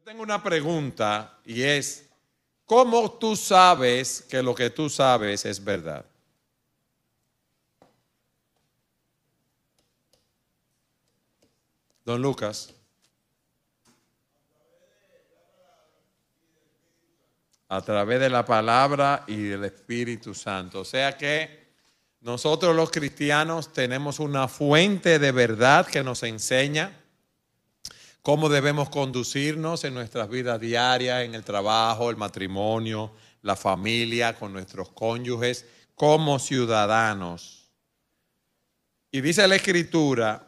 Yo tengo una pregunta y es, ¿cómo tú sabes que lo que tú sabes es verdad? Don Lucas. A través de la palabra y del Espíritu Santo. O sea que nosotros los cristianos tenemos una fuente de verdad que nos enseña cómo debemos conducirnos en nuestras vidas diarias, en el trabajo, el matrimonio, la familia, con nuestros cónyuges, como ciudadanos. Y dice la Escritura,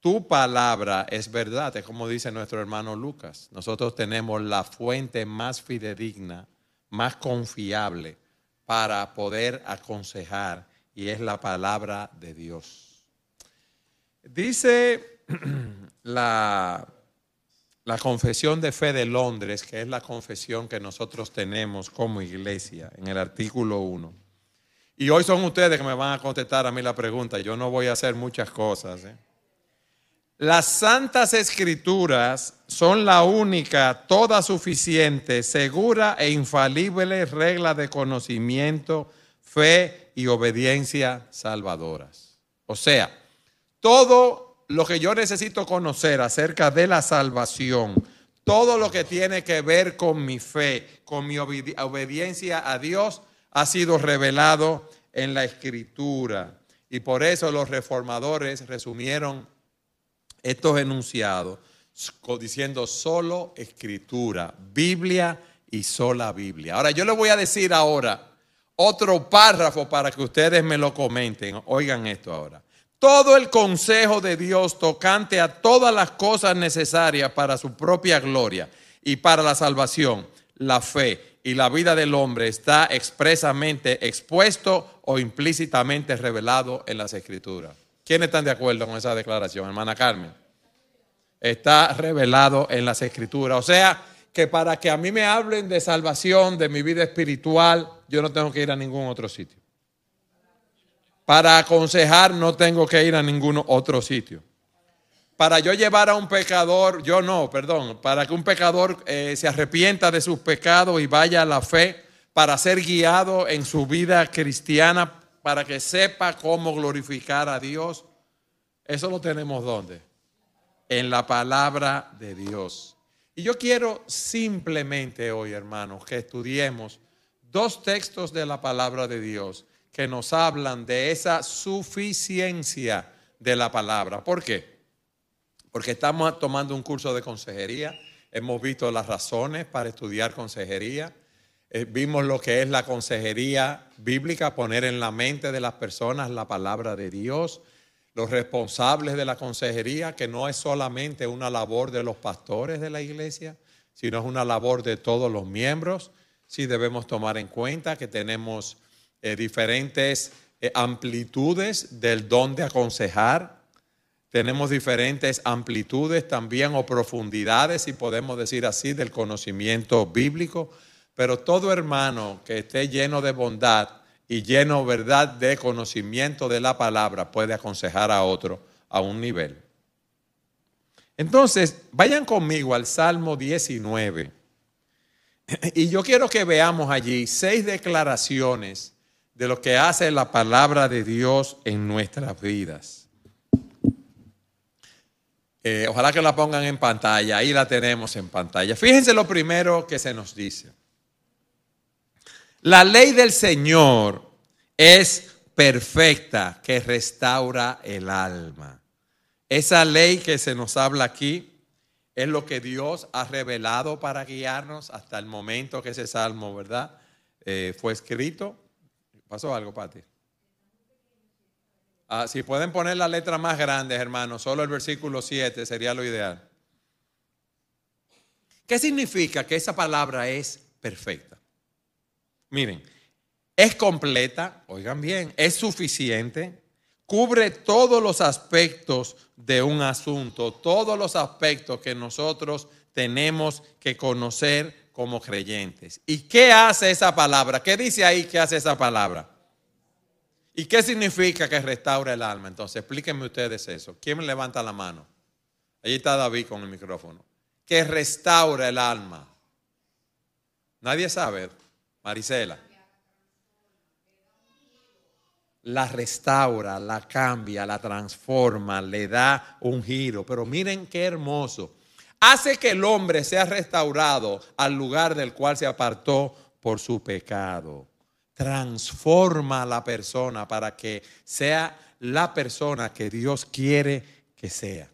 tu palabra es verdad, es como dice nuestro hermano Lucas. Nosotros tenemos la fuente más fidedigna más confiable para poder aconsejar y es la palabra de Dios. Dice la, la confesión de fe de Londres, que es la confesión que nosotros tenemos como iglesia, en el artículo 1. Y hoy son ustedes que me van a contestar a mí la pregunta. Yo no voy a hacer muchas cosas. ¿eh? Las santas escrituras son la única, toda suficiente, segura e infalible regla de conocimiento, fe y obediencia salvadoras. O sea, todo lo que yo necesito conocer acerca de la salvación, todo lo que tiene que ver con mi fe, con mi obediencia a Dios, ha sido revelado en la escritura. Y por eso los reformadores resumieron estos enunciados diciendo solo escritura, Biblia y sola Biblia. Ahora yo les voy a decir ahora otro párrafo para que ustedes me lo comenten. Oigan esto ahora. Todo el consejo de Dios tocante a todas las cosas necesarias para su propia gloria y para la salvación, la fe y la vida del hombre está expresamente expuesto o implícitamente revelado en las escrituras. ¿Quiénes están de acuerdo con esa declaración, hermana Carmen? Está revelado en las escrituras. O sea, que para que a mí me hablen de salvación, de mi vida espiritual, yo no tengo que ir a ningún otro sitio. Para aconsejar no tengo que ir a ningún otro sitio. Para yo llevar a un pecador, yo no, perdón, para que un pecador eh, se arrepienta de sus pecados y vaya a la fe, para ser guiado en su vida cristiana para que sepa cómo glorificar a Dios. Eso lo tenemos donde? En la palabra de Dios. Y yo quiero simplemente hoy, hermanos, que estudiemos dos textos de la palabra de Dios que nos hablan de esa suficiencia de la palabra. ¿Por qué? Porque estamos tomando un curso de consejería, hemos visto las razones para estudiar consejería, eh, vimos lo que es la consejería bíblica, poner en la mente de las personas la palabra de Dios, los responsables de la consejería, que no es solamente una labor de los pastores de la iglesia, sino es una labor de todos los miembros. Sí debemos tomar en cuenta que tenemos eh, diferentes eh, amplitudes del don de aconsejar, tenemos diferentes amplitudes también o profundidades, si podemos decir así, del conocimiento bíblico. Pero todo hermano que esté lleno de bondad y lleno, verdad, de conocimiento de la palabra puede aconsejar a otro a un nivel. Entonces, vayan conmigo al Salmo 19. Y yo quiero que veamos allí seis declaraciones de lo que hace la palabra de Dios en nuestras vidas. Eh, ojalá que la pongan en pantalla, ahí la tenemos en pantalla. Fíjense lo primero que se nos dice. La ley del Señor es perfecta, que restaura el alma. Esa ley que se nos habla aquí es lo que Dios ha revelado para guiarnos hasta el momento que ese salmo, ¿verdad? Eh, fue escrito. ¿Pasó algo, Pati? Ah, si pueden poner la letra más grande, hermano, solo el versículo 7 sería lo ideal. ¿Qué significa que esa palabra es perfecta? Miren, es completa, oigan bien, es suficiente, cubre todos los aspectos de un asunto, todos los aspectos que nosotros tenemos que conocer como creyentes. ¿Y qué hace esa palabra? ¿Qué dice ahí que hace esa palabra? ¿Y qué significa que restaura el alma? Entonces, explíquenme ustedes eso. ¿Quién me levanta la mano? Ahí está David con el micrófono. que restaura el alma? Nadie sabe, Marisela. La restaura, la cambia, la transforma, le da un giro. Pero miren qué hermoso. Hace que el hombre sea restaurado al lugar del cual se apartó por su pecado. Transforma a la persona para que sea la persona que Dios quiere que sea.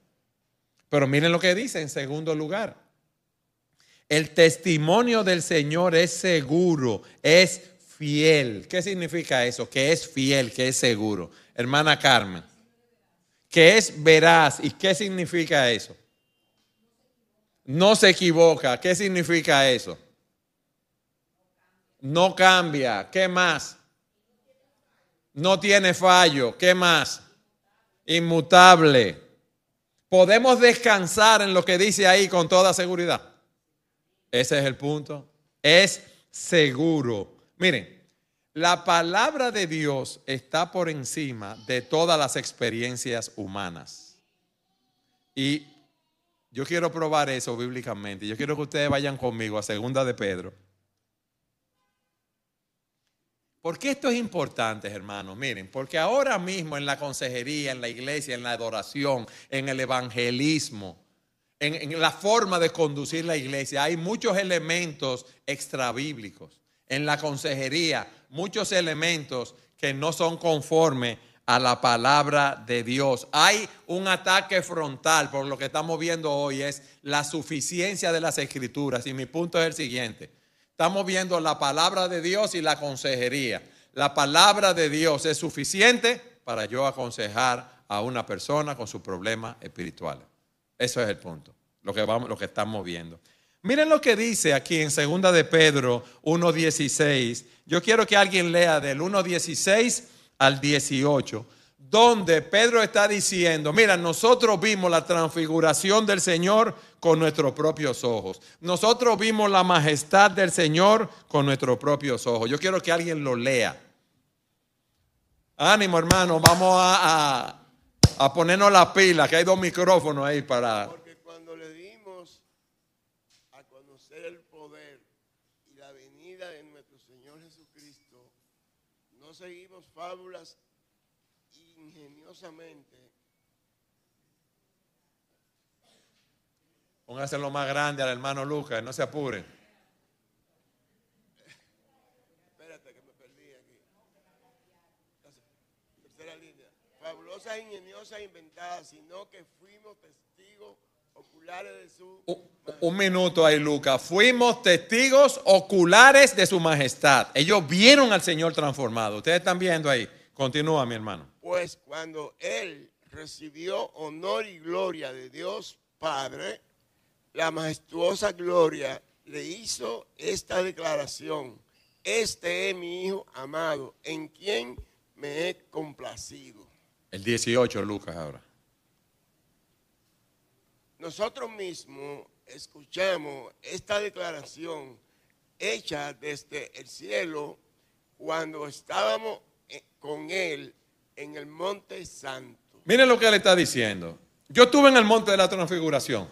Pero miren lo que dice en segundo lugar. El testimonio del Señor es seguro, es fiel. ¿Qué significa eso? Que es fiel, que es seguro. Hermana Carmen, que es veraz. ¿Y qué significa eso? No se equivoca. ¿Qué significa eso? No cambia. ¿Qué más? No tiene fallo. ¿Qué más? Inmutable. Podemos descansar en lo que dice ahí con toda seguridad. Ese es el punto. Es seguro. Miren, la palabra de Dios está por encima de todas las experiencias humanas. Y yo quiero probar eso bíblicamente. Yo quiero que ustedes vayan conmigo a Segunda de Pedro. ¿Por qué esto es importante, hermanos? Miren, porque ahora mismo en la consejería, en la iglesia, en la adoración, en el evangelismo, en, la forma de conducir la iglesia. Hay muchos elementos extrabíblicos. En la consejería, muchos elementos que no son conformes a la palabra de Dios. Hay un ataque frontal, por lo que estamos viendo hoy, es la suficiencia de las escrituras. Y mi punto es el siguiente. Estamos viendo la palabra de Dios y la consejería. La palabra de Dios es suficiente para yo aconsejar a una persona con sus problemas espirituales. Eso es el punto, lo que, vamos, lo que estamos viendo. Miren lo que dice aquí en 2 de Pedro 1.16. Yo quiero que alguien lea del 1.16 al 18, donde Pedro está diciendo, mira, nosotros vimos la transfiguración del Señor con nuestros propios ojos. Nosotros vimos la majestad del Señor con nuestros propios ojos. Yo quiero que alguien lo lea. Ánimo, hermano, vamos a a ponernos la pila, que hay dos micrófonos ahí para... Porque cuando le dimos a conocer el poder y la venida de nuestro Señor Jesucristo, no seguimos fábulas ingeniosamente. Póngase lo más grande al hermano Lucas, no se apure. fabulosas, ingeniosas, inventadas, sino que fuimos testigos. Un, minuto ahí, Lucas. Fuimos testigos oculares de su majestad. Ellos vieron al Señor transformado. Ustedes están viendo ahí. Continúa, mi hermano. Pues cuando Él recibió honor y gloria de Dios Padre, la majestuosa gloria le hizo esta declaración. Este es mi Hijo amado, en quien me he complacido. El 18, Lucas, ahora. Nosotros mismos escuchamos esta declaración hecha desde el cielo cuando estábamos eh, con Él en el Monte Santo. Miren lo que Él está diciendo. Yo estuve en el Monte de la Transfiguración.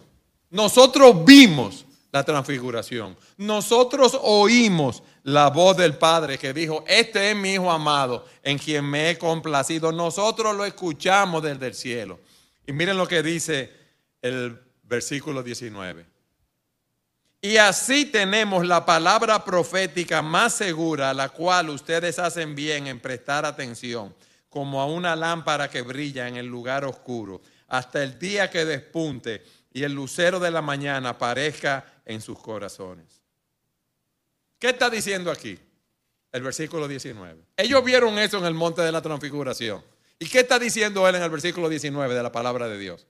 Nosotros vimos la transfiguración. Nosotros oímos la voz del Padre que dijo, este es mi Hijo amado en quien me he complacido. Nosotros lo escuchamos desde el cielo. Y miren lo que dice el versículo 19. Y así tenemos la palabra profética más segura, a la cual ustedes hacen bien en prestar atención, como a una lámpara que brilla en el lugar oscuro, hasta el día que despunte y el lucero de la mañana aparezca en sus corazones. ¿Qué está diciendo aquí? El versículo 19. Ellos vieron eso en el monte de la transfiguración. ¿Y qué está diciendo él en el versículo 19 de la palabra de Dios?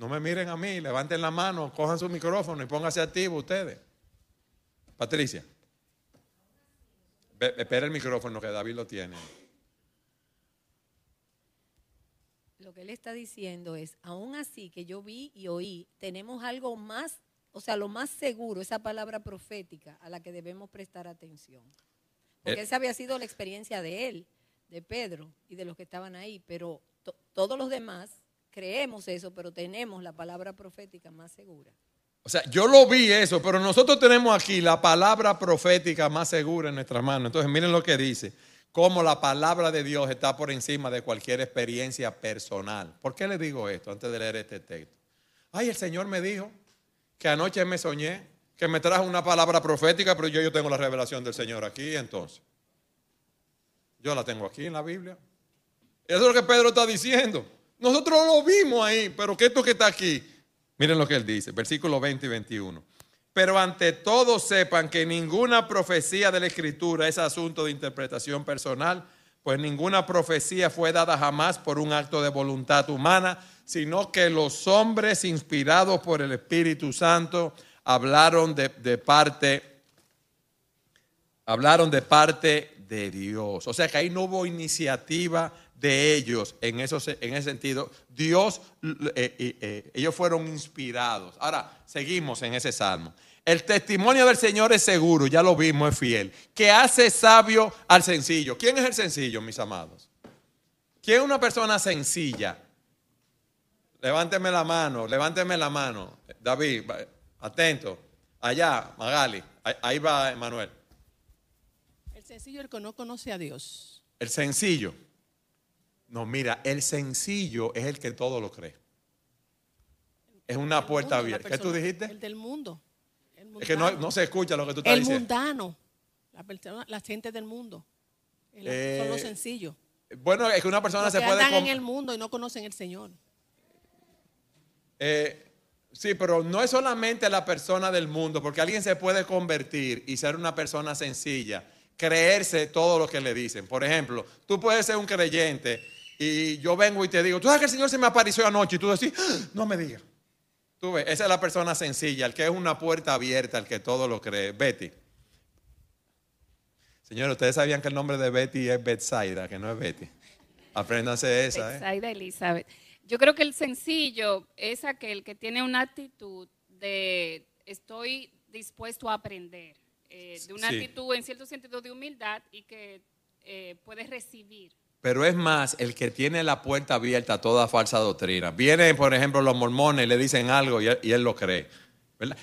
No me miren a mí, levanten la mano, cojan su micrófono y pónganse activos ustedes. Patricia, espera el micrófono que David lo tiene. Lo que él está diciendo es, aún así que yo vi y oí, tenemos algo más o sea, lo más seguro, esa palabra profética a la que debemos prestar atención. Porque eh. esa había sido la experiencia de él, de Pedro y de los que estaban ahí, pero todos los demás creemos eso, pero tenemos la palabra profética más segura. O sea, yo lo vi eso, pero nosotros tenemos aquí la palabra profética más segura en nuestra mano. Entonces, miren lo que dice, cómo la palabra de Dios está por encima de cualquier experiencia personal. ¿Por qué le digo esto antes de leer este texto? Ay, el Señor me dijo que anoche me soñé, que me trajo una palabra profética, pero yo, yo tengo la revelación del Señor aquí, entonces. Yo la tengo aquí en la Biblia. Eso es lo que Pedro está diciendo. Nosotros lo vimos ahí, pero que esto que está aquí, miren lo que él dice, versículos 20 y 21. Pero ante todo sepan que ninguna profecía de la Escritura es asunto de interpretación personal, pues ninguna profecía fue dada jamás por un acto de voluntad humana, sino que los hombres inspirados por el Espíritu Santo hablaron de, de parte, hablaron de parte de Dios. O sea que ahí no hubo iniciativa de ellos en, esos, en ese sentido. Dios, eh, eh, eh, ellos fueron inspirados. Ahora, seguimos en ese salmo. El testimonio del Señor es seguro, ya lo vimos, es fiel. Que hace sabio al sencillo. ¿Quién es el sencillo, mis amados? ¿Quién es una persona sencilla? Levánteme la mano, levánteme la mano. David, atento. Allá, Magali, ahí va Manuel. El sencillo, el que no conoce a Dios. El sencillo. No, mira, el sencillo es el que todo lo cree. Es una puerta abierta. ¿Qué tú dijiste? El del mundo. es que no, no, se escucha lo que tú estás el diciendo. El mundano. La, persona, la gente del mundo. Eh, son los sencillos. Bueno, es que una persona los se que puede. Andan en el mundo y no conocen el Señor. Eh, sí, pero no es solamente la persona del mundo, porque alguien se puede convertir y ser una persona sencilla, creerse todo lo que le dicen. Por ejemplo, tú puedes ser un creyente y yo vengo y te digo, tú sabes que el Señor se me apareció anoche y tú decís, ¡Ah! no me digas. Tú ves, esa es la persona sencilla, el que es una puerta abierta, el que todo lo cree. Betty. Señor, ustedes sabían que el nombre de Betty es Betsaida, que no es Betty. Apréndanse esa. Betsaida ¿eh? Elizabeth. Yo creo que el sencillo es aquel que tiene una actitud de estoy dispuesto a aprender, eh, de una Sí. actitud en cierto sentido de humildad y que eh, puedes recibir. Pero es más el que tiene la puerta abierta a toda falsa doctrina. Vienen, por ejemplo, los mormones le dicen algo y él, lo cree.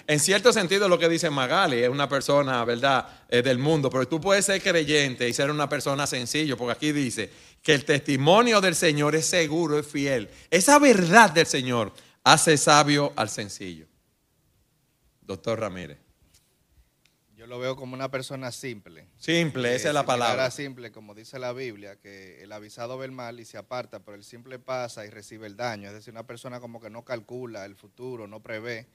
En cierto sentido, lo que dice Magali es una persona, ¿verdad?, eh, del mundo. Pero tú puedes ser creyente y ser una persona sencillo, porque aquí dice que el testimonio del Señor es seguro, es fiel. Esa verdad del Señor hace sabio al sencillo. Doctor Ramírez. Yo lo veo como una persona simple. Simple, esa Eh, es la similar palabra. simple, como dice la Biblia, que el avisado ve el mal y se aparta, pero el simple pasa y recibe el daño. Es decir, una persona como que no calcula el futuro, no prevé,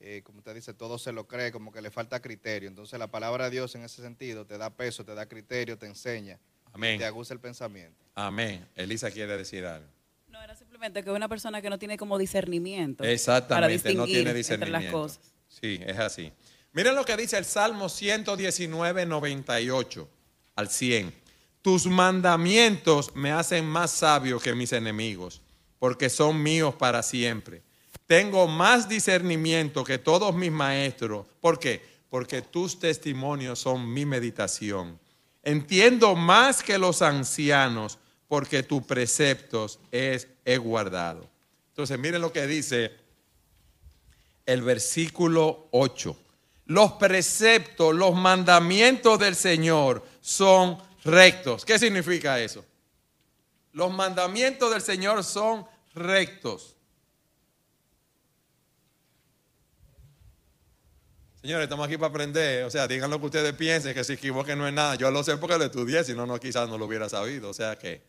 eh, como usted dice, todo se lo cree, como que le falta criterio. Entonces la palabra de Dios en ese sentido te da peso, te da criterio, te enseña, Amén. te aguza el pensamiento. Amén. Elisa quiere decir algo. No, era simplemente que una persona que no tiene como discernimiento. para Exactamente, distinguir no tiene entre discernimiento. las cosas. Sí, es así. Miren lo que dice el Salmo 119, 98 al 100. Tus mandamientos me hacen más sabio que mis enemigos, porque son míos para siempre. Tengo más discernimiento que todos mis maestros. ¿Por qué? Porque tus testimonios son mi meditación. Entiendo más que los ancianos, porque tus preceptos es, he guardado. Entonces, miren lo que dice el versículo 8. Los preceptos, los mandamientos del Señor son rectos. ¿Qué significa eso? Los mandamientos del Señor son rectos. Señores, estamos aquí para aprender. O sea, digan lo que ustedes piensen, que si equivoquen no es nada. Yo lo sé porque lo estudié, si no, no quizás no lo hubiera sabido. O sea que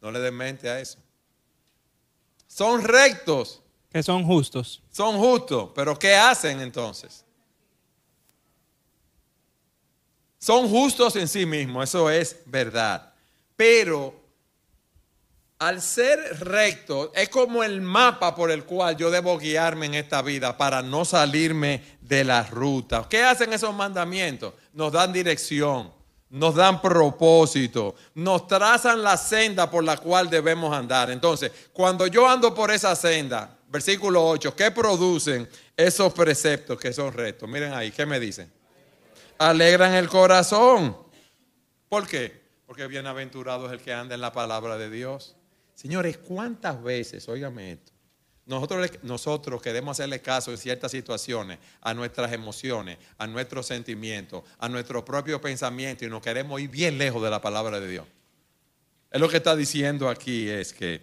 no le den mente a eso. Son rectos, que son justos. son justos, pero ¿qué hacen entonces? Son justos en sí mismos, eso es verdad. Pero al ser recto, es como el mapa por el cual yo debo guiarme en esta vida para no salirme de la ruta. ¿Qué hacen esos mandamientos? Nos dan dirección, nos dan propósito, nos trazan la senda por la cual debemos andar. Entonces, cuando yo ando por esa senda, versículo 8, ¿qué producen esos preceptos que son rectos? Miren ahí, ¿qué me dicen? Alegran el corazón. ¿Por qué? Porque bienaventurado es el que anda en la palabra de Dios. Señores, ¿cuántas veces, óigame esto, nosotros, nosotros queremos hacerle caso en ciertas situaciones a nuestras emociones, a nuestros sentimientos, a nuestro propio pensamiento y nos queremos ir bien lejos de la palabra de Dios. Es lo que está diciendo aquí es que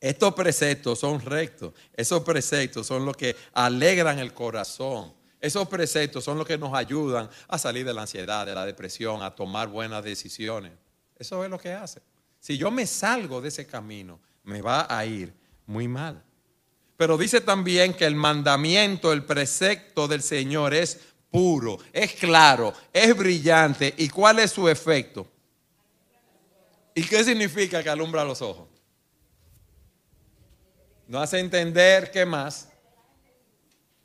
estos preceptos son rectos, esos preceptos son los que alegran el corazón, esos preceptos son los que nos ayudan a salir de la ansiedad, de la depresión, a tomar buenas decisiones. Eso es lo que hace. Si yo me salgo de ese camino, me va a ir muy mal. Pero dice también que el mandamiento, el precepto del Señor es puro, es claro, es brillante. ¿Y cuál es su efecto? ¿Y qué significa que alumbra los ojos? No hace entender qué más.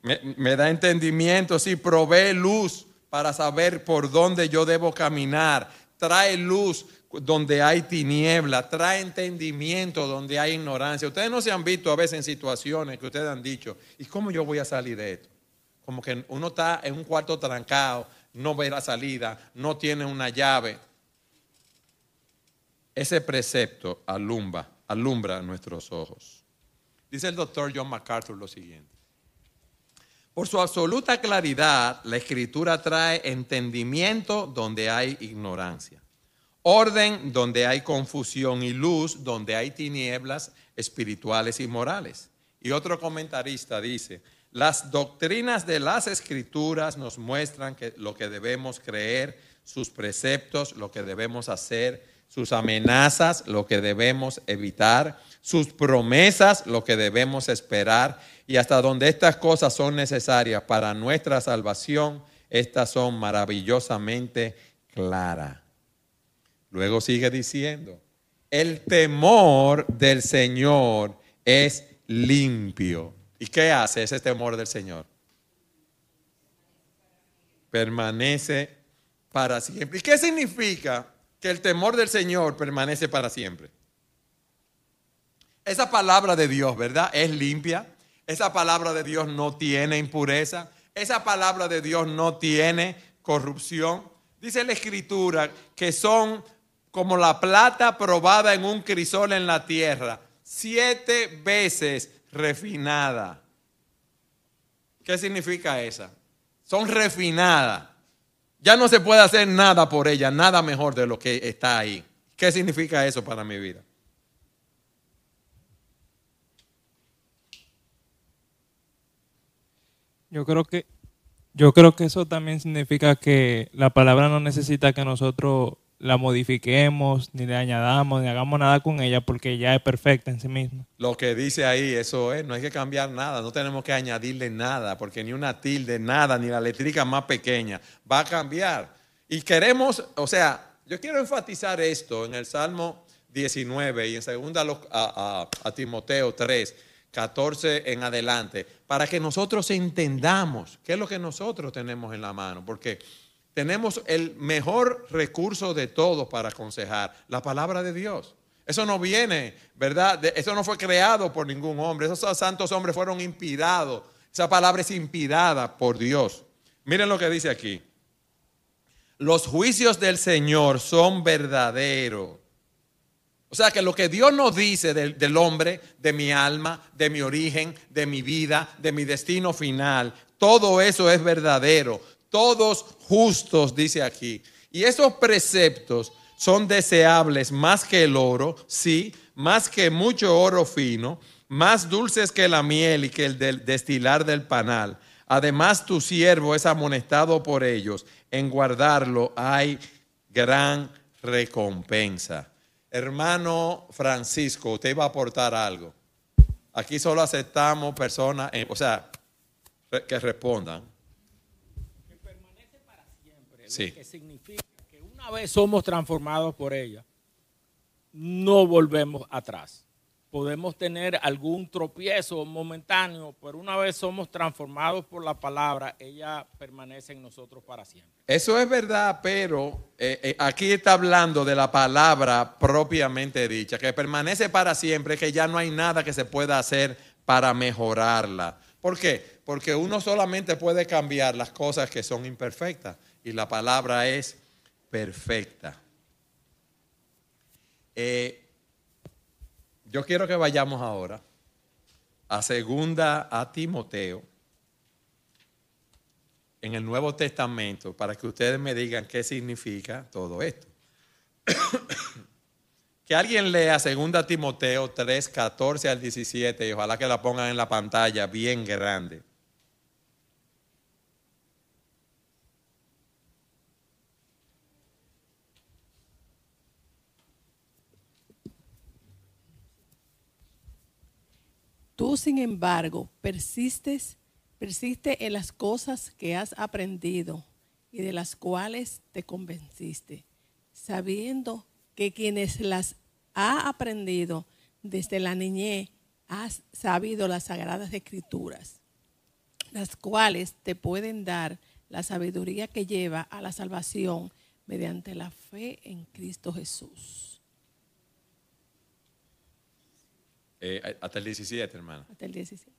Me, da entendimiento, sí, provee luz para saber por dónde yo debo caminar. Trae luz donde hay tiniebla, trae entendimiento donde hay ignorancia. Ustedes no se han visto a veces en situaciones que ustedes han dicho, ¿y cómo yo voy a salir de esto? Como que uno está en un cuarto trancado, no ve la salida, no tiene una llave. Ese precepto alumbra, alumbra nuestros ojos. Dice el doctor John MacArthur lo siguiente. Por su absoluta claridad, la escritura trae entendimiento donde hay ignorancia orden donde hay confusión y luz donde hay tinieblas espirituales y morales. Y otro comentarista dice, las doctrinas de las escrituras nos muestran que lo que debemos creer, sus preceptos, lo que debemos hacer, sus amenazas, lo que debemos evitar, sus promesas, lo que debemos esperar, y hasta donde estas cosas son necesarias para nuestra salvación, estas son maravillosamente claras. Luego sigue diciendo, el temor del Señor es limpio. ¿Y qué hace ese temor del Señor? Permanece para siempre. ¿Y qué significa que el temor del Señor permanece para siempre? Esa palabra de Dios, ¿verdad? Es limpia. Esa palabra de Dios no tiene impureza. Esa palabra de Dios no tiene corrupción. Dice la escritura que son como la plata probada en un crisol en la tierra, siete veces refinada. ¿Qué significa esa? Son refinadas. Ya no se puede hacer nada por ella, nada mejor de lo que está ahí. ¿Qué significa eso para mi vida? Yo creo que yo creo que eso también significa que la palabra no necesita que nosotros la modifiquemos, ni le añadamos, ni hagamos nada con ella, porque ya es perfecta en sí misma. Lo que dice ahí, eso es, no hay que cambiar nada, no tenemos que añadirle nada, porque ni una tilde, nada, ni la letrica más pequeña va a cambiar. Y queremos, o sea, yo quiero enfatizar esto en el Salmo 19 y en segunda a, a, Timoteo 3, 14 en adelante, para que nosotros entendamos qué es lo que nosotros tenemos en la mano, porque tenemos el mejor recurso de todos para aconsejar, la palabra de Dios. Eso no viene, ¿verdad? Eso no fue creado por ningún hombre. Esos santos hombres fueron inspirados. Esa palabra es inspirada por Dios. Miren lo que dice aquí. Los juicios del Señor son verdaderos. O sea que lo que Dios nos dice del, del, hombre, de mi alma, de mi origen, de mi vida, de mi destino final, todo eso es verdadero todos justos, dice aquí. Y esos preceptos son deseables más que el oro, sí, más que mucho oro fino, más dulces que la miel y que el destilar del panal. Además, tu siervo es amonestado por ellos. En guardarlo hay gran recompensa. Hermano Francisco, usted va a aportar algo. Aquí solo aceptamos personas, eh, o sea, que respondan. Sí. Que significa que una vez somos transformados por ella, no volvemos atrás. Podemos tener algún tropiezo momentáneo, pero una vez somos transformados por la palabra, ella permanece en nosotros para siempre. Eso es verdad, pero eh, eh, aquí está hablando de la palabra propiamente dicha, que permanece para siempre, que ya no hay nada que se pueda hacer para mejorarla. ¿Por qué? Porque uno solamente puede cambiar las cosas que son imperfectas y la palabra es perfecta. Eh, yo quiero que vayamos ahora a segunda a Timoteo en el Nuevo Testamento para que ustedes me digan qué significa todo esto. que alguien lea segunda Timoteo 3, 14 al 17 y ojalá que la pongan en la pantalla bien grande. Tú, sin embargo, persistes, persiste en las cosas que has aprendido y de las cuales te convenciste, sabiendo que quienes las ha aprendido desde la niñez has sabido las sagradas escrituras, las cuales te pueden dar la sabiduría que lleva a la salvación mediante la fe en Cristo Jesús. Eh, hasta el 17, hermano. Hasta el 17.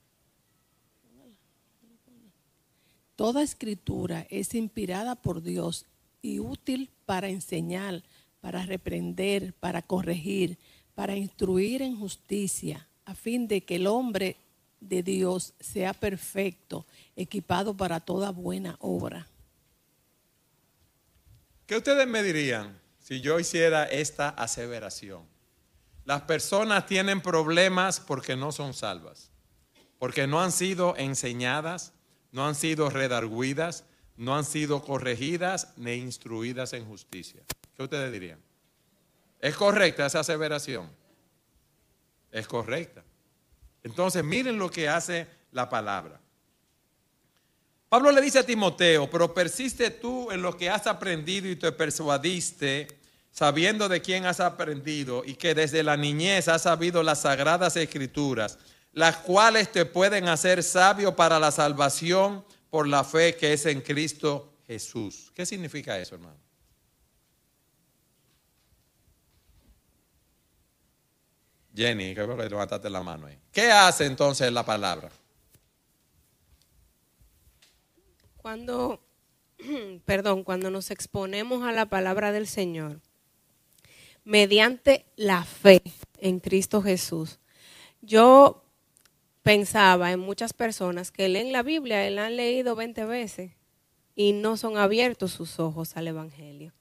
Toda escritura es inspirada por Dios y útil para enseñar, para reprender, para corregir, para instruir en justicia, a fin de que el hombre de Dios sea perfecto, equipado para toda buena obra. ¿Qué ustedes me dirían si yo hiciera esta aseveración? Las personas tienen problemas porque no son salvas, porque no han sido enseñadas, no han sido redarguidas, no han sido corregidas ni instruidas en justicia. ¿Qué ustedes dirían? ¿Es correcta esa aseveración? Es correcta. Entonces, miren lo que hace la palabra. Pablo le dice a Timoteo, pero persiste tú en lo que has aprendido y te persuadiste sabiendo de quién has aprendido y que desde la niñez has sabido las sagradas escrituras, las cuales te pueden hacer sabio para la salvación por la fe que es en Cristo Jesús. ¿Qué significa eso, hermano? Jenny, que levantaste la mano ahí. ¿Qué hace entonces la palabra? Cuando, perdón, cuando nos exponemos a la palabra del Señor, mediante la fe en Cristo Jesús. Yo pensaba en muchas personas que leen la Biblia, la han leído 20 veces y no son abiertos sus ojos al Evangelio.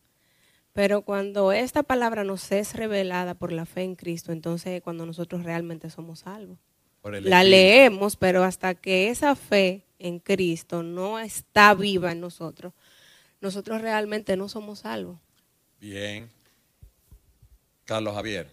Pero cuando esta palabra nos es revelada por la fe en Cristo, entonces cuando nosotros realmente somos salvos. La leemos, pero hasta que esa fe en Cristo no está viva en nosotros, nosotros realmente no somos salvos. Bien. Carlos Javier.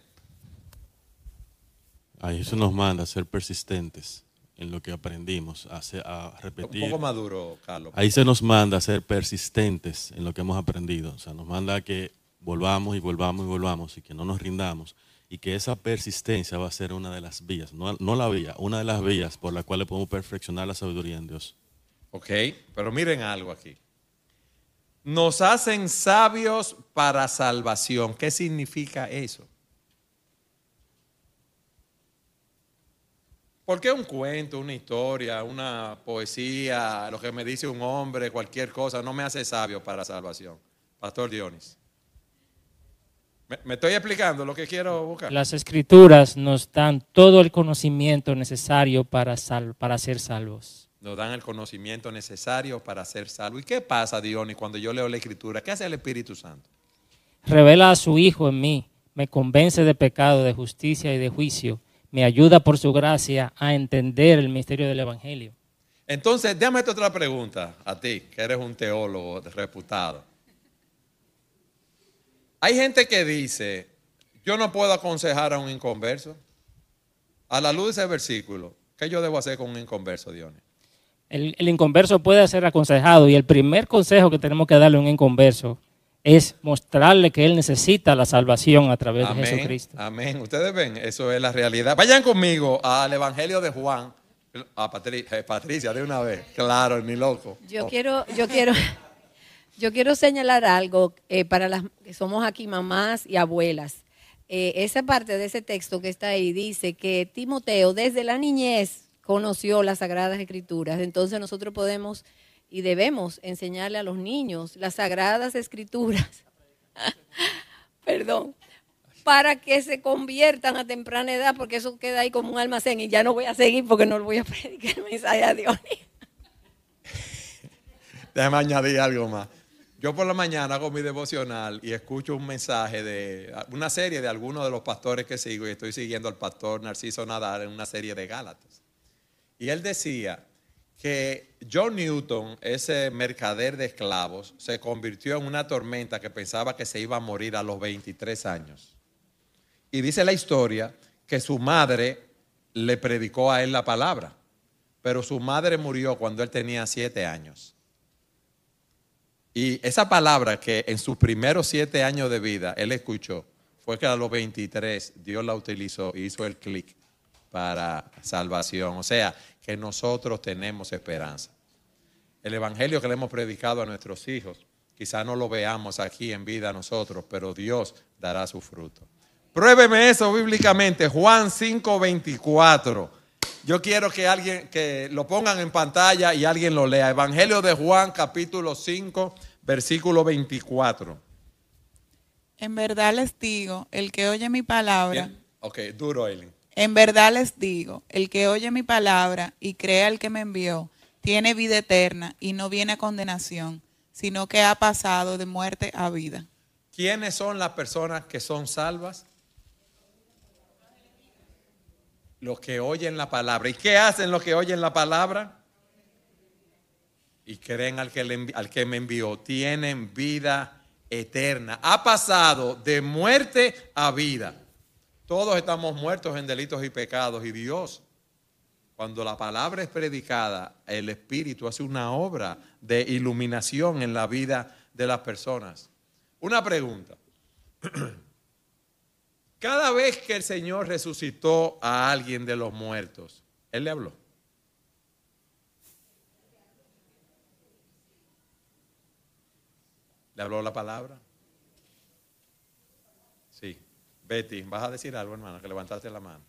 Ahí eso nos manda a ser persistentes en lo que aprendimos, a, a repetir. Un poco maduro, Carlos. Ahí se nos manda a ser persistentes en lo que hemos aprendido. O sea, nos manda a que volvamos y volvamos y volvamos y que no nos rindamos. Y que esa persistencia va a ser una de las vías, no, no la vía, una de las vías por la cuales podemos perfeccionar la sabiduría en Dios. Ok, pero miren algo aquí nos hacen sabios para salvación. ¿Qué significa eso? ¿Por qué un cuento, una historia, una poesía, lo que me dice un hombre, cualquier cosa, no me hace sabio para salvación? Pastor Dionis. ¿Me, estoy explicando lo que quiero buscar? Las escrituras nos dan todo el conocimiento necesario para, para ser salvos nos dan el conocimiento necesario para ser salvo. ¿Y qué pasa, Dionis, cuando yo leo la Escritura? ¿Qué hace el Espíritu Santo? Revela a su Hijo en mí, me convence de pecado, de justicia y de juicio, me ayuda por su gracia a entender el misterio del Evangelio. Entonces, déjame otra pregunta a ti, que eres un teólogo reputado. Hay gente que dice, yo no puedo aconsejar a un inconverso. A la luz de ese versículo, ¿qué yo debo hacer con un inconverso, Dionis? El, inconverso puede ser aconsejado y el primer consejo que tenemos que darle a un inconverso es mostrarle que él necesita la salvación a través de Jesucristo. Amén. Ustedes ven, eso es la realidad. Vayan conmigo al Evangelio de Juan. A eh, Patricia, de una vez. Claro, ni loco. Yo quiero, yo quiero, yo quiero señalar algo eh, para las que somos aquí mamás y abuelas. Eh, esa parte de ese texto que está ahí dice que Timoteo desde la niñez conoció las Sagradas Escrituras. Entonces nosotros podemos y debemos enseñarle a los niños las Sagradas Escrituras. Perdón. para que se conviertan a temprana edad, porque eso queda ahí como un almacén y ya no voy a seguir porque no le voy a predicar el mensaje a Dios. Déjame añadir algo más. Yo por la mañana hago mi devocional y escucho un mensaje de una serie de algunos de los pastores que sigo y estoy siguiendo al pastor Narciso Nadal en una serie de Gálatas. Y él decía que John Newton, ese mercader de esclavos, se convirtió en una tormenta que pensaba que se iba a morir a los 23 años. Y dice la historia que su madre le predicó a él la palabra, pero su madre murió cuando él tenía 7 años. Y esa palabra que en sus primeros siete años de vida él escuchó, fue que a los 23 Dios la utilizó y hizo el clic para salvación. O sea, que nosotros tenemos esperanza. El evangelio que le hemos predicado a nuestros hijos, quizá no lo veamos aquí en vida nosotros, pero Dios dará su fruto. Pruébeme eso bíblicamente, Juan 5:24. Yo quiero que alguien que lo pongan en pantalla y alguien lo lea. Evangelio de Juan, capítulo 5, versículo 24. En verdad les digo, el que oye mi palabra. Bien. Ok, duro, Eileen. En verdad les digo, el que oye mi palabra y crea al que me envió, tiene vida eterna y no viene a condenación, sino que ha pasado de muerte a vida. ¿Quiénes son las personas que son salvas? Los que oyen la palabra. ¿Y qué hacen los que oyen la palabra? Y creen al que, le al que me envió. Tienen vida eterna. Ha pasado de muerte a vida. Todos estamos muertos en delitos y pecados. Y Dios, cuando la palabra es predicada, el Espíritu hace una obra de iluminación en la vida de las personas. Una pregunta. Cada vez que el Señor resucitó a alguien de los muertos, Él le habló. ¿Le habló la palabra? Sí. Betty, ¿vas a decir algo, hermano? Que levantaste la mano.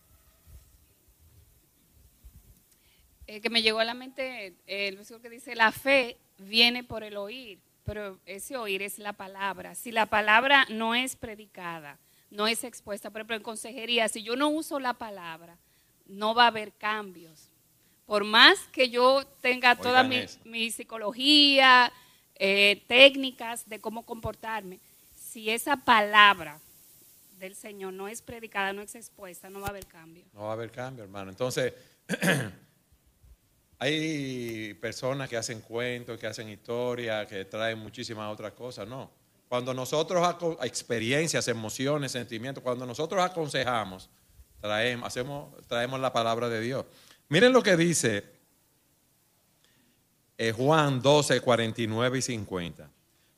Eh, que me llegó a la mente eh, el versículo que dice, la fe viene por el oír, pero ese oír es la palabra. Si la palabra no es predicada, no es expuesta, por ejemplo, en consejería, si yo no uso la palabra, no va a haber cambios. Por más que yo tenga toda mi psicología, eh, técnicas de cómo comportarme, si esa palabra del Señor no es predicada, no es expuesta, no va a haber cambio. No va a haber cambio, hermano. Entonces, hay personas que hacen cuentos, que hacen historias, que traen muchísimas otras cosas. No. Cuando nosotros, experiencias, emociones, sentimientos, cuando nosotros aconsejamos, traemos, hacemos, traemos la palabra de Dios. Miren lo que dice eh, Juan 12, 49 y 50.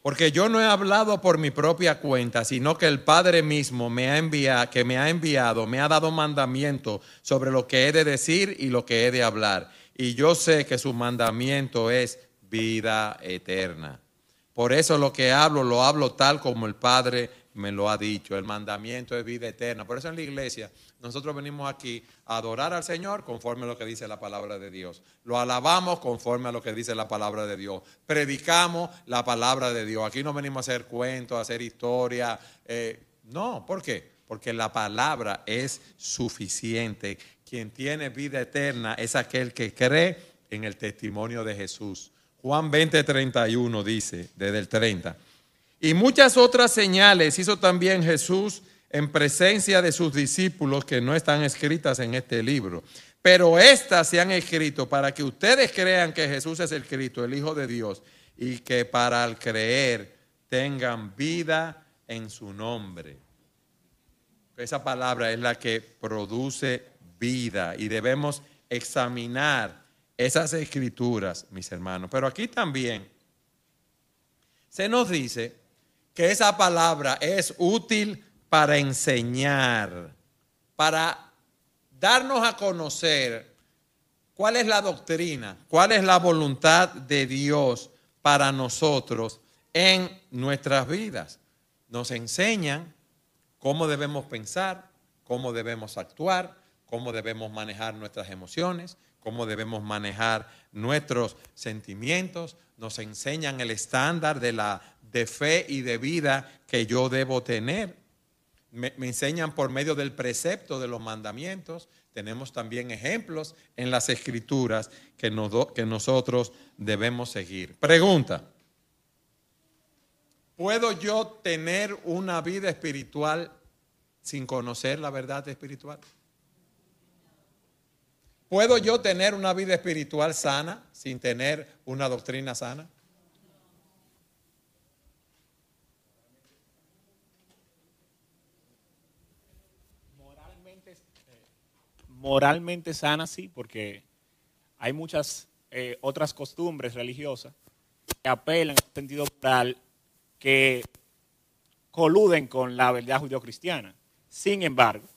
Porque yo no he hablado por mi propia cuenta, sino que el Padre mismo me ha enviado, que me ha enviado, me ha dado mandamiento sobre lo que he de decir y lo que he de hablar. Y yo sé que su mandamiento es vida eterna. Por eso lo que hablo, lo hablo tal como el Padre me lo ha dicho. El mandamiento es vida eterna. Por eso en la iglesia nosotros venimos aquí a adorar al Señor conforme a lo que dice la palabra de Dios. Lo alabamos conforme a lo que dice la palabra de Dios. Predicamos la palabra de Dios. Aquí no venimos a hacer cuentos, a hacer historia. eh, no, ¿por qué? Porque la palabra es suficiente. Quien tiene vida eterna es aquel que cree en el testimonio de Jesús. Juan 20, 31 dice, desde el 30. Y muchas otras señales hizo también Jesús en presencia de sus discípulos que no están escritas en este libro. Pero estas se han escrito para que ustedes crean que Jesús es el Cristo, el Hijo de Dios, y que para al creer tengan vida en su nombre. Esa palabra es la que produce vida y debemos examinar esas escrituras, mis hermanos. Pero aquí también se nos dice que esa palabra es útil para enseñar, para darnos a conocer cuál es la doctrina, cuál es la voluntad de Dios para nosotros en nuestras vidas. Nos enseñan cómo debemos pensar, cómo debemos actuar, cómo debemos manejar nuestras emociones, cómo debemos manejar nuestros sentimientos, nos enseñan el estándar de la de fe y de vida que yo debo tener. me, enseñan por medio del precepto de los mandamientos. Tenemos también ejemplos en las escrituras que, nos que nosotros debemos seguir. Pregunta. ¿Puedo yo tener una vida espiritual sin conocer la verdad espiritual? ¿Puedo yo tener una vida espiritual sana sin tener una doctrina sana? Moralmente, moralmente sana, sí, porque hay muchas eh, otras costumbres religiosas que apelan en sentido moral que coluden con la verdad judio-cristiana. Sin embargo,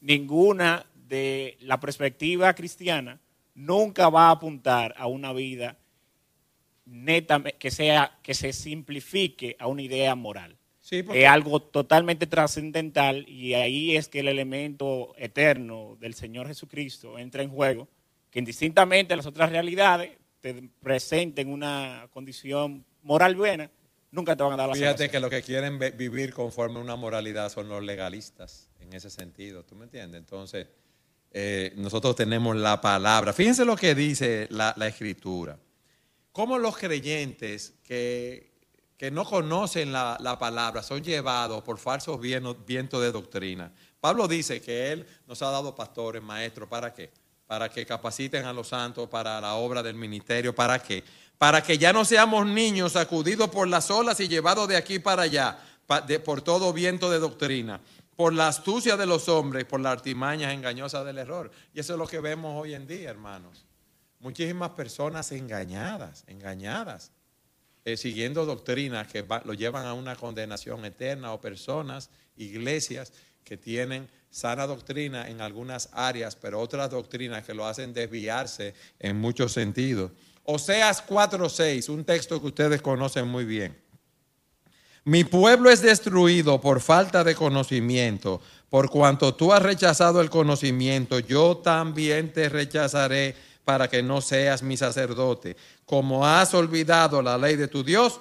ninguna de la perspectiva cristiana nunca va a apuntar a una vida neta que sea que se simplifique a una idea moral. Sí, porque- Es algo totalmente trascendental y ahí es que el elemento eterno del Señor Jesucristo entra en juego, que indistintamente las otras realidades te presenten una condición moral buena, nunca te van a dar la Fíjate salvación. que lo que quieren vivir conforme a una moralidad son los legalistas en ese sentido, ¿tú me entiendes? Entonces, eh, nosotros tenemos la palabra. Fíjense lo que dice la, escritura. Cómo los creyentes que, que no conocen la, la palabra son llevados por falsos vientos de doctrina. Pablo dice que él nos ha dado pastores, maestros, ¿para qué? Para que capaciten a los santos para la obra del ministerio, ¿para qué? Para que ya no seamos niños sacudidos por las olas y llevados de aquí para allá, por todo viento de doctrina, por la astucia de los hombres, por las artimañas engañosas del error. Y eso es lo que vemos hoy en día, hermanos muchísimas personas engañadas, engañadas, eh, siguiendo doctrinas que lo llevan a una condenación eterna o personas, iglesias que tienen sana doctrina en algunas áreas, pero otras doctrinas que lo hacen desviarse en muchos sentidos. Oseas 4:6, un texto que ustedes conocen muy bien. Mi pueblo es destruido por falta de conocimiento. Por cuanto tú has rechazado el conocimiento, yo también te rechazaré para que no seas mi sacerdote. Como has olvidado la ley de tu Dios,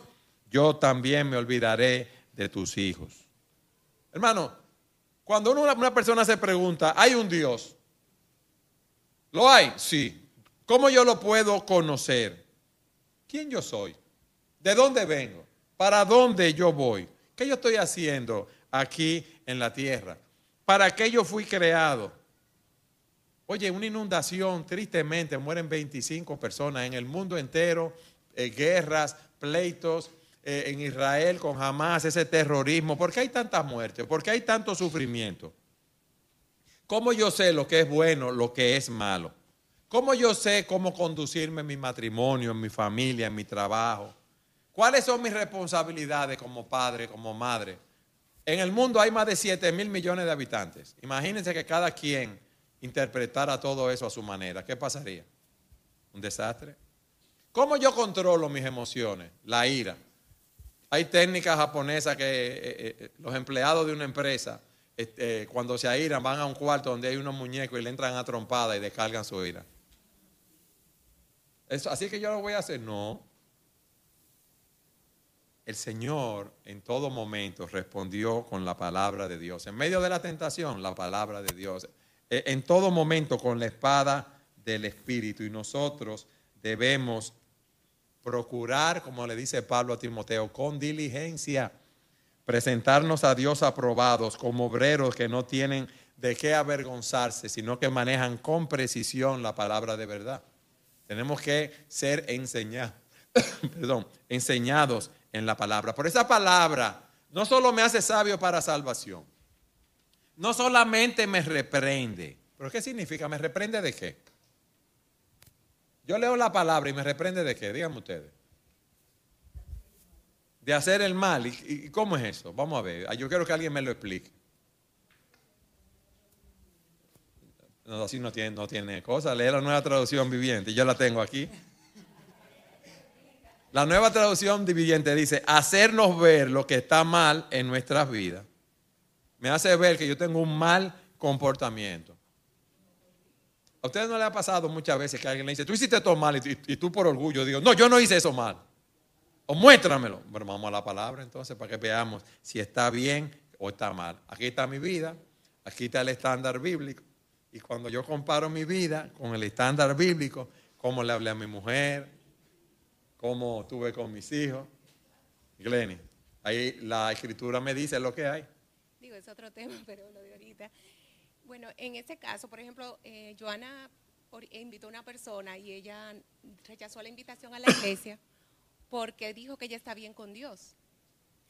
yo también me olvidaré de tus hijos. Hermano, cuando una persona se pregunta, ¿hay un Dios? ¿Lo hay? Sí. ¿Cómo yo lo puedo conocer? ¿Quién yo soy? ¿De dónde vengo? ¿Para dónde yo voy? ¿Qué yo estoy haciendo aquí en la tierra? ¿Para qué yo fui creado? Oye, una inundación, tristemente, mueren 25 personas en el mundo entero, eh, guerras, pleitos, eh, en Israel con Hamas, ese terrorismo. ¿Por qué hay tantas muertes? ¿Por qué hay tanto sufrimiento? ¿Cómo yo sé lo que es bueno, lo que es malo? ¿Cómo yo sé cómo conducirme en mi matrimonio, en mi familia, en mi trabajo? ¿Cuáles son mis responsabilidades como padre, como madre? En el mundo hay más de 7 mil millones de habitantes. Imagínense que cada quien interpretara todo eso a su manera. ¿Qué pasaría? ¿Un desastre? ¿Cómo yo controlo mis emociones? La ira. Hay técnicas japonesas que eh, eh, eh, los empleados de una empresa, este, cuando se airan, van a un cuarto donde hay unos muñecos y le entran a trompada y descargan su ira. Así que yo lo voy a hacer. No. El Señor en todo momento respondió con la palabra de Dios. En medio de la tentación, la palabra de Dios. Eh, En todo momento con la espada del Espíritu. Y nosotros debemos procurar, como le dice Pablo a Timoteo, con diligencia, presentarnos a Dios aprobados como obreros que no tienen de qué avergonzarse, sino que manejan con precisión la palabra de verdad. Tenemos que ser enseñados, perdón, enseñados en la palabra. Por esa palabra no solo me hace sabio para salvación, no solamente me reprende. ¿Pero qué significa? ¿Me reprende de qué? Yo leo la palabra y me reprende de qué, díganme ustedes. De hacer el mal. ¿Y, cómo es eso? Vamos a ver. Yo quiero que alguien me lo explique. No, así no tiene, no tiene cosa. Lee la nueva traducción viviente. Yo la tengo aquí. La nueva traducción viviente dice, hacernos ver lo que está mal en nuestras vidas. Me hace ver que yo tengo un mal comportamiento. ¿A ustedes no les ha pasado muchas veces que alguien le dice, tú hiciste todo mal y, y tú por orgullo digo, no, yo no hice eso mal? O muéstramelo. Bueno, vamos a la palabra entonces para que veamos si está bien o está mal. Aquí está mi vida, aquí está el estándar bíblico. Y cuando yo comparo mi vida con el estándar bíblico, cómo le hablé a mi mujer, cómo tuve con mis hijos, Glenny, ahí la escritura me dice lo que hay. Digo, es otro tema, pero lo de ahorita. Bueno, en este caso, por ejemplo, eh, Joana invitó a una persona y ella rechazó la invitación a la iglesia porque dijo que ella está bien con Dios.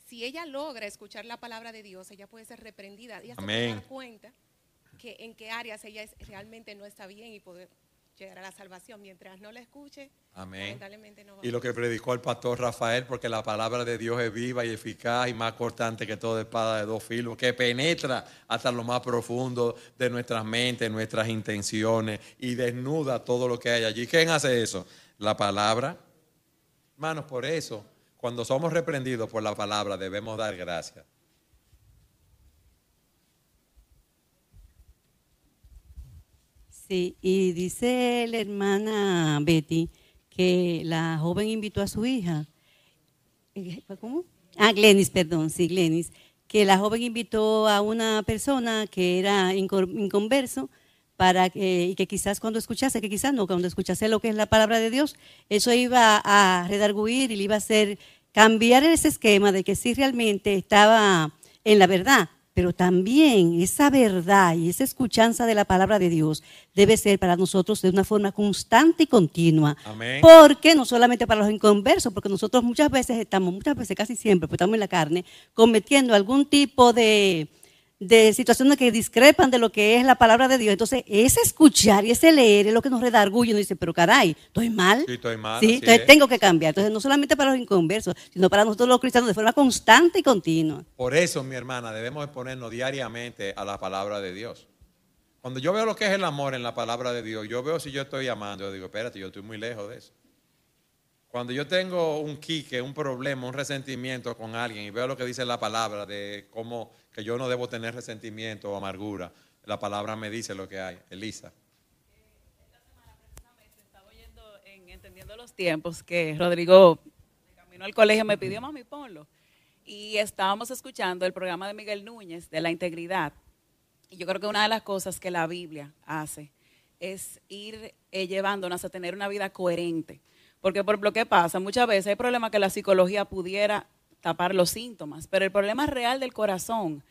Si ella logra escuchar la palabra de Dios, ella puede ser reprendida y Amén. dar cuenta que en qué áreas ella es- realmente no está bien y poder llegar a la salvación. Mientras no la escuche, Amén. lamentablemente no va Y lo que predicó el pastor Rafael, porque la palabra de Dios es viva y eficaz y más cortante que toda espada de dos filos, que penetra hasta lo más profundo de nuestras mentes, nuestras intenciones y desnuda todo lo que hay allí. ¿Quién hace eso? La palabra. Hermanos, por eso, cuando somos reprendidos por la palabra, debemos dar gracias. Sí, y dice la hermana Betty que la joven invitó a su hija. eh, ¿Cómo? Ah, Glenis, perdón, sí, Glenis. Que la joven invitó a una persona que era inconverso para que, y que quizás cuando escuchase, que quizás no, cuando escuchase lo que es la palabra de Dios, eso iba a redarguir y le iba a hacer cambiar ese esquema de que sí realmente estaba en la verdad, pero también esa verdad y esa escuchanza de la palabra de Dios debe ser para nosotros de una forma constante y continua. Amén. Porque no solamente para los inconversos, porque nosotros muchas veces estamos, muchas veces, casi siempre, pues estamos en la carne, cometiendo algún tipo de, de situaciones que discrepan de lo que es la palabra de Dios. Entonces, ese escuchar y ese leer es lo que nos redarguye. Uno dice, pero caray, estoy mal. Sí, estoy mal. Sí, entonces es. tengo que cambiar. Entonces, no solamente para los inconversos, sino para nosotros los cristianos de forma constante y continua. Por eso, mi hermana, debemos exponernos diariamente a la palabra de Dios. Cuando yo veo lo que es el amor en la palabra de Dios, yo veo si yo estoy amando, yo digo, espérate, yo estoy muy lejos de eso. Cuando yo tengo un quique, un problema, un resentimiento con alguien y veo lo que dice la palabra de cómo que yo no debo tener resentimiento o amargura, la palabra me dice lo que hay. Elisa. en Entendiendo los tiempos, que Rodrigo, de camino al colegio, me pidió, mami, ponlo. Y estábamos escuchando el programa de Miguel Núñez de la integridad. Y yo creo que una de las cosas que la Biblia hace es ir eh, llevándonos a tener una vida coherente. Porque por lo que pasa, muchas veces hay problemas que la psicología pudiera tapar los síntomas, pero el problema real del corazón,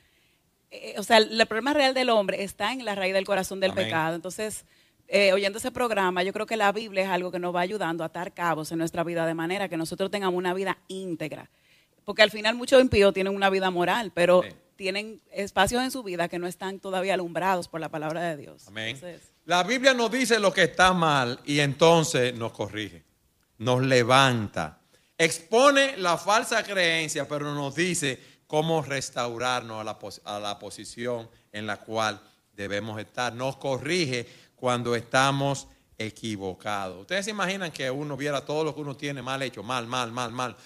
eh, o sea, el, el problema real del hombre está en la raíz del corazón del Amén. pecado. Entonces, eh, oyendo ese programa, yo creo que la Biblia es algo que nos va ayudando a atar cabos en nuestra vida de manera que nosotros tengamos una vida íntegra. Porque al final muchos impíos tienen una vida moral, pero tienen espacios en su vida que no están todavía alumbrados por la palabra de Dios. Amén. Entonces, La Biblia nos dice lo que está mal y entonces nos corrige, nos levanta, expone la falsa creencia, pero nos dice cómo restaurarnos a la, a la posición en la cual debemos estar. Nos corrige cuando estamos equivocados. Ustedes se imaginan que uno viera todo lo que uno tiene mal hecho, mal, mal, mal, mal,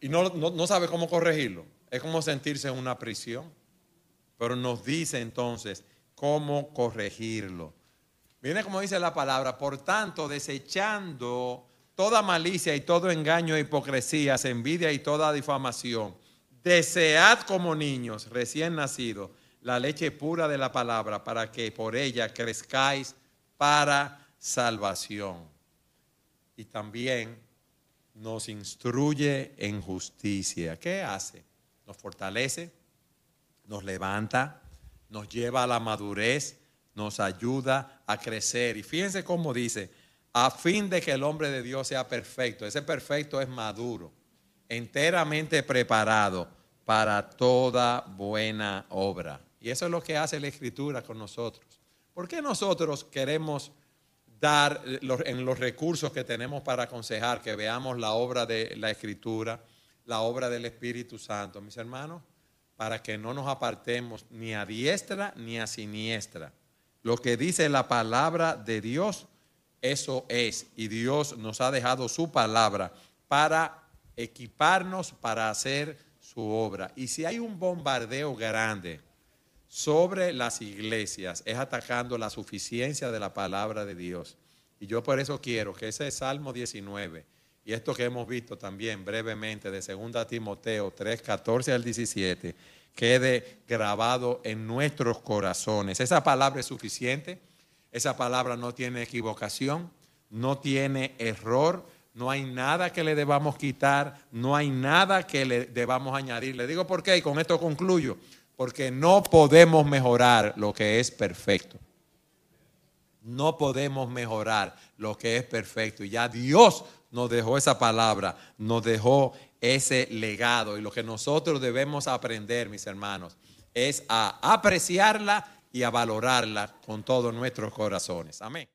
y no, no, no sabe cómo corregirlo. Es como sentirse en una prisión. Pero nos dice entonces cómo corregirlo. Viene como dice la palabra, por tanto, desechando toda malicia y todo engaño e hipocresías, envidia y toda difamación, desead como niños recién nacidos la leche pura de la palabra para que por ella crezcáis para salvación. Y también nos instruye en justicia. ¿Qué hace? Nos fortalece, nos levanta, nos lleva a la madurez, nos ayuda a crecer. Y fíjense cómo dice, a fin de que el hombre de Dios sea perfecto. Ese perfecto es maduro, enteramente preparado para toda buena obra. Y eso es lo que hace la escritura con nosotros. ¿Por qué nosotros queremos dar en los recursos que tenemos para aconsejar que veamos la obra de la escritura, la obra del Espíritu Santo, mis hermanos? Para que no nos apartemos ni a diestra ni a siniestra. Lo que dice la palabra de Dios, eso es. Y Dios nos ha dejado su palabra para equiparnos para hacer su obra. Y si hay un bombardeo grande sobre las iglesias, es atacando la suficiencia de la palabra de Dios. Y yo por eso quiero que ese Salmo 19 y esto que hemos visto también brevemente de 2 Timoteo 3, 14 al 17, quede grabado en nuestros corazones. Esa palabra es suficiente, esa palabra no tiene equivocación, no tiene error, no hay nada que le debamos quitar, no hay nada que le debamos añadir. Le digo por qué y con esto concluyo, porque no podemos mejorar lo que es perfecto. No podemos mejorar lo que es perfecto. Y ya Dios nos dejó esa palabra, nos dejó ese legado. Y lo que nosotros debemos aprender, mis hermanos, es a apreciarla y a valorarla con todos nuestros corazones. Amén.